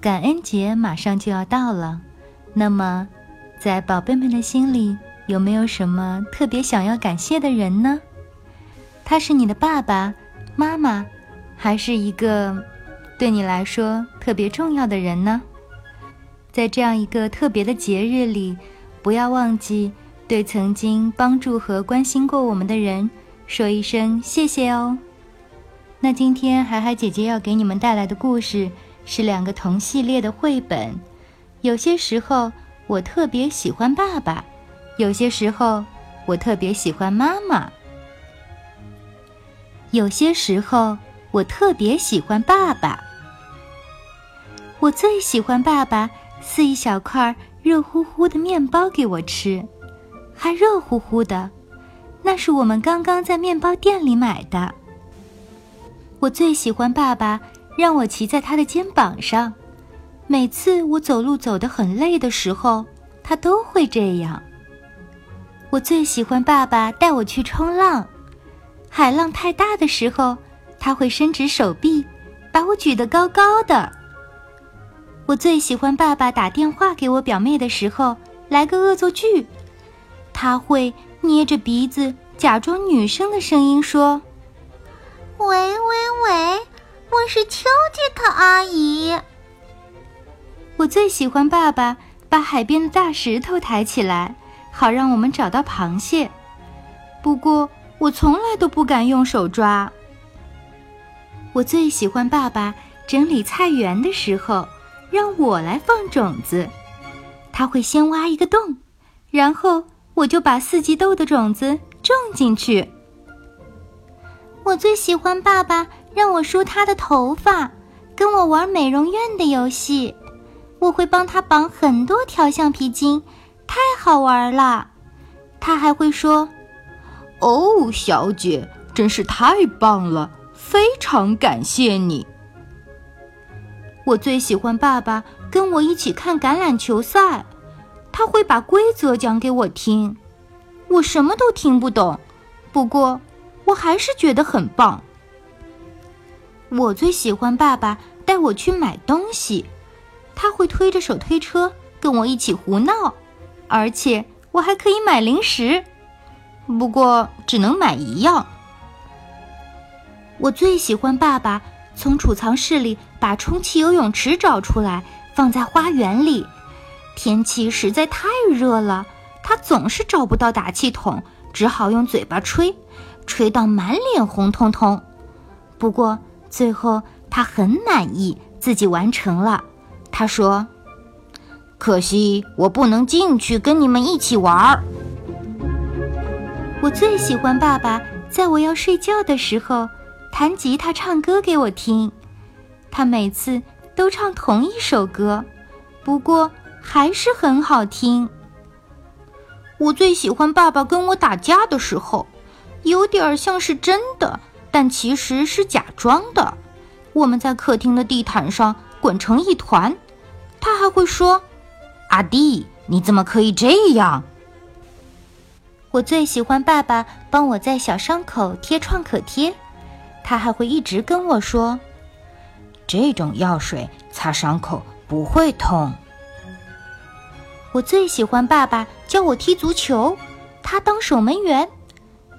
感恩节马上就要到了，那么，在宝贝们的心里，有没有什么特别想要感谢的人呢？他是你的爸爸妈妈，还是一个对你来说特别重要的人呢？在这样一个特别的节日里，不要忘记对曾经帮助和关心过我们的人说一声谢谢哦。那今天海海姐姐要给你们带来的故事是两个同系列的绘本。有些时候我特别喜欢爸爸，有些时候我特别喜欢妈妈。有些时候我特别喜欢爸爸。我最喜欢爸爸撕一小块热乎乎的面包给我吃，还热乎乎的，那是我们刚刚在面包店里买的。我最喜欢爸爸让我骑在他的肩膀上，每次我走路走得很累的时候，他都会这样。我最喜欢爸爸带我去冲浪，海浪太大的时候，他会伸直手臂，把我举得高高的。我最喜欢爸爸打电话给我表妹的时候来个恶作剧，他会捏着鼻子假装女生的声音说。喂喂喂，我是丘吉特阿姨。我最喜欢爸爸把海边的大石头抬起来，好让我们找到螃蟹。不过我从来都不敢用手抓。我最喜欢爸爸整理菜园的时候，让我来放种子。他会先挖一个洞，然后我就把四季豆的种子种进去。我最喜欢爸爸让我梳他的头发，跟我玩美容院的游戏。我会帮他绑很多条橡皮筋，太好玩了。他还会说：“哦，小姐，真是太棒了，非常感谢你。”我最喜欢爸爸跟我一起看橄榄球赛，他会把规则讲给我听。我什么都听不懂，不过。我还是觉得很棒。我最喜欢爸爸带我去买东西，他会推着手推车跟我一起胡闹，而且我还可以买零食，不过只能买一样。我最喜欢爸爸从储藏室里把充气游泳池找出来放在花园里，天气实在太热了，他总是找不到打气筒，只好用嘴巴吹。吹到满脸红彤彤，不过最后他很满意自己完成了。他说：“可惜我不能进去跟你们一起玩儿。”我最喜欢爸爸在我要睡觉的时候弹吉他唱歌给我听，他每次都唱同一首歌，不过还是很好听。我最喜欢爸爸跟我打架的时候。有点像是真的，但其实是假装的。我们在客厅的地毯上滚成一团，他还会说：“阿弟，你怎么可以这样？”我最喜欢爸爸帮我在小伤口贴创可贴，他还会一直跟我说：“这种药水擦伤口不会痛。”我最喜欢爸爸教我踢足球，他当守门员。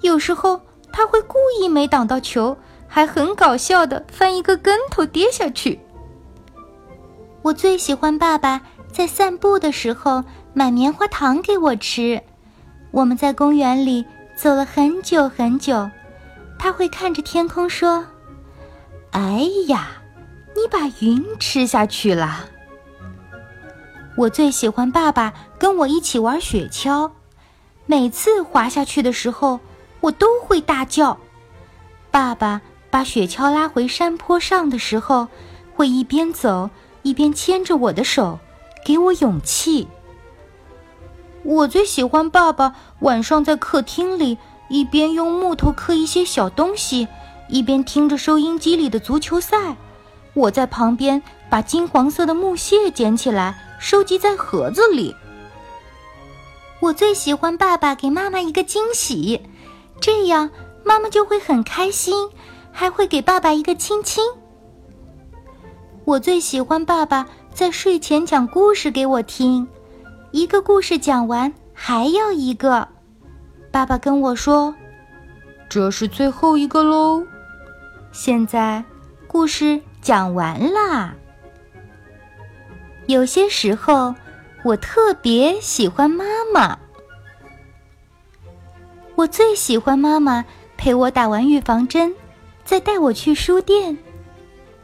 有时候他会故意没挡到球，还很搞笑的翻一个跟头跌下去。我最喜欢爸爸在散步的时候买棉花糖给我吃。我们在公园里走了很久很久，他会看着天空说：“哎呀，你把云吃下去了。”我最喜欢爸爸跟我一起玩雪橇，每次滑下去的时候。我都会大叫。爸爸把雪橇拉回山坡上的时候，会一边走一边牵着我的手，给我勇气。我最喜欢爸爸晚上在客厅里一边用木头刻一些小东西，一边听着收音机里的足球赛。我在旁边把金黄色的木屑捡起来，收集在盒子里。我最喜欢爸爸给妈妈一个惊喜，这样妈妈就会很开心，还会给爸爸一个亲亲。我最喜欢爸爸在睡前讲故事给我听，一个故事讲完还要一个。爸爸跟我说：“这是最后一个喽。”现在故事讲完啦。有些时候。我特别喜欢妈妈，我最喜欢妈妈陪我打完预防针，再带我去书店。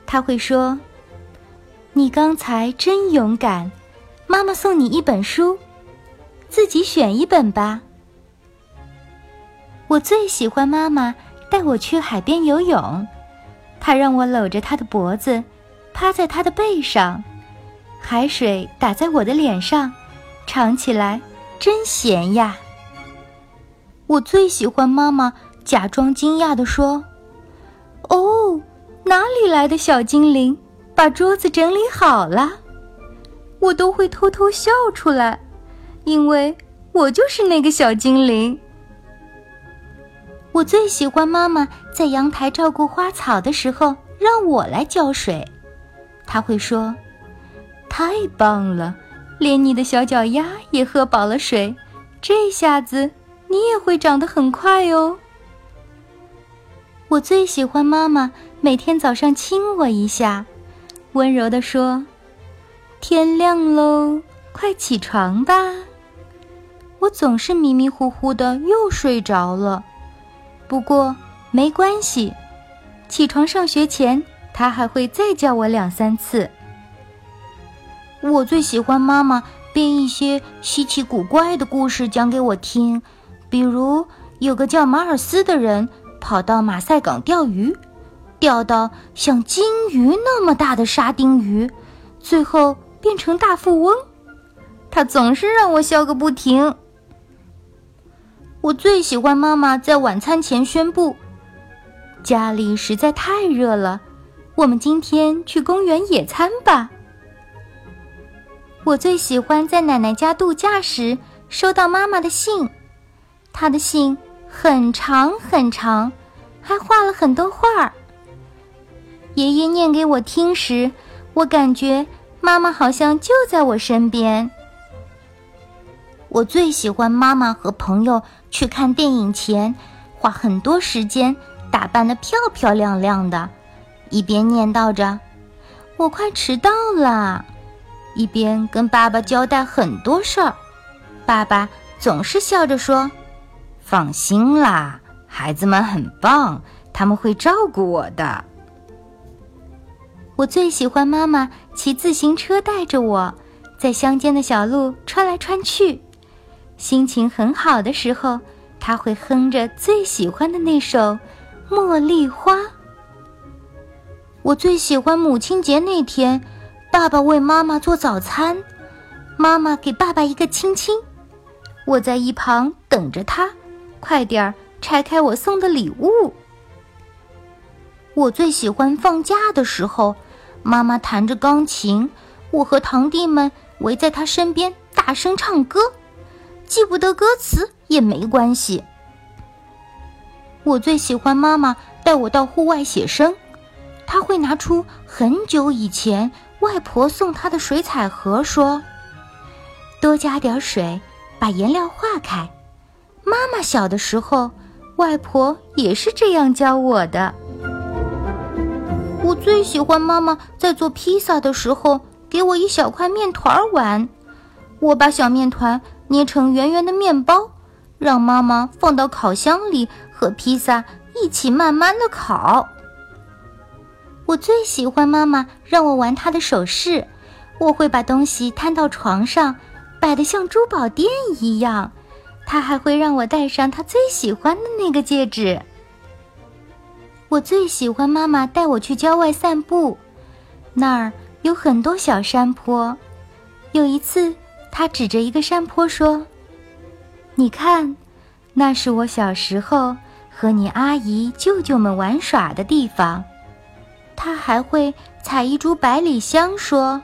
她会说：“你刚才真勇敢，妈妈送你一本书，自己选一本吧。”我最喜欢妈妈带我去海边游泳，她让我搂着她的脖子，趴在她的背上。海水打在我的脸上，尝起来真咸呀。我最喜欢妈妈假装惊讶地说：“哦，哪里来的小精灵？把桌子整理好了。”我都会偷偷笑出来，因为我就是那个小精灵。我最喜欢妈妈在阳台照顾花草的时候让我来浇水，她会说。太棒了，连你的小脚丫也喝饱了水，这下子你也会长得很快哦。我最喜欢妈妈每天早上亲我一下，温柔地说：“天亮喽，快起床吧。”我总是迷迷糊糊的又睡着了，不过没关系，起床上学前他还会再叫我两三次。我最喜欢妈妈编一些稀奇古怪的故事讲给我听，比如有个叫马尔斯的人跑到马赛港钓鱼，钓到像金鱼那么大的沙丁鱼，最后变成大富翁。他总是让我笑个不停。我最喜欢妈妈在晚餐前宣布：家里实在太热了，我们今天去公园野餐吧。我最喜欢在奶奶家度假时收到妈妈的信，他的信很长很长，还画了很多画儿。爷爷念给我听时，我感觉妈妈好像就在我身边。我最喜欢妈妈和朋友去看电影前，花很多时间打扮的漂漂亮亮的，一边念叨着：“我快迟到了。”一边跟爸爸交代很多事儿，爸爸总是笑着说：“放心啦，孩子们很棒，他们会照顾我的。”我最喜欢妈妈骑自行车带着我，在乡间的小路穿来穿去。心情很好的时候，他会哼着最喜欢的那首《茉莉花》。我最喜欢母亲节那天。爸爸为妈妈做早餐，妈妈给爸爸一个亲亲。我在一旁等着他，快点儿拆开我送的礼物。我最喜欢放假的时候，妈妈弹着钢琴，我和堂弟们围在她身边大声唱歌，记不得歌词也没关系。我最喜欢妈妈带我到户外写生，她会拿出很久以前。外婆送她的水彩盒，说：“多加点水，把颜料化开。”妈妈小的时候，外婆也是这样教我的。我最喜欢妈妈在做披萨的时候给我一小块面团玩。我把小面团捏成圆圆的面包，让妈妈放到烤箱里和披萨一起慢慢的烤。我最喜欢妈妈让我玩她的首饰，我会把东西摊到床上，摆得像珠宝店一样。她还会让我戴上她最喜欢的那个戒指。我最喜欢妈妈带我去郊外散步，那儿有很多小山坡。有一次，他指着一个山坡说：“你看，那是我小时候和你阿姨、舅舅们玩耍的地方。”他还会采一株百里香，说：“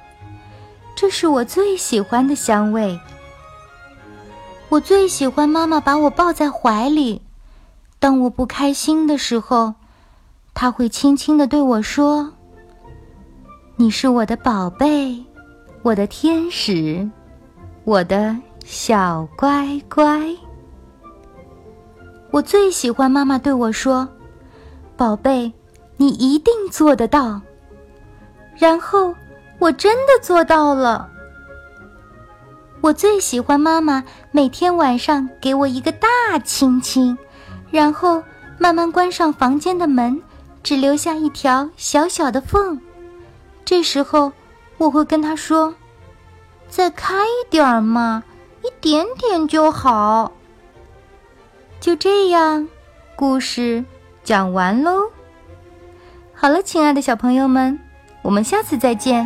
这是我最喜欢的香味。”我最喜欢妈妈把我抱在怀里。当我不开心的时候，她会轻轻的对我说：“你是我的宝贝，我的天使，我的小乖乖。”我最喜欢妈妈对我说：“宝贝。”你一定做得到。然后我真的做到了。我最喜欢妈妈每天晚上给我一个大亲亲，然后慢慢关上房间的门，只留下一条小小的缝。这时候我会跟她说：“再开一点儿嘛，一点点就好。”就这样，故事讲完喽。好了，亲爱的小朋友们，我们下次再见。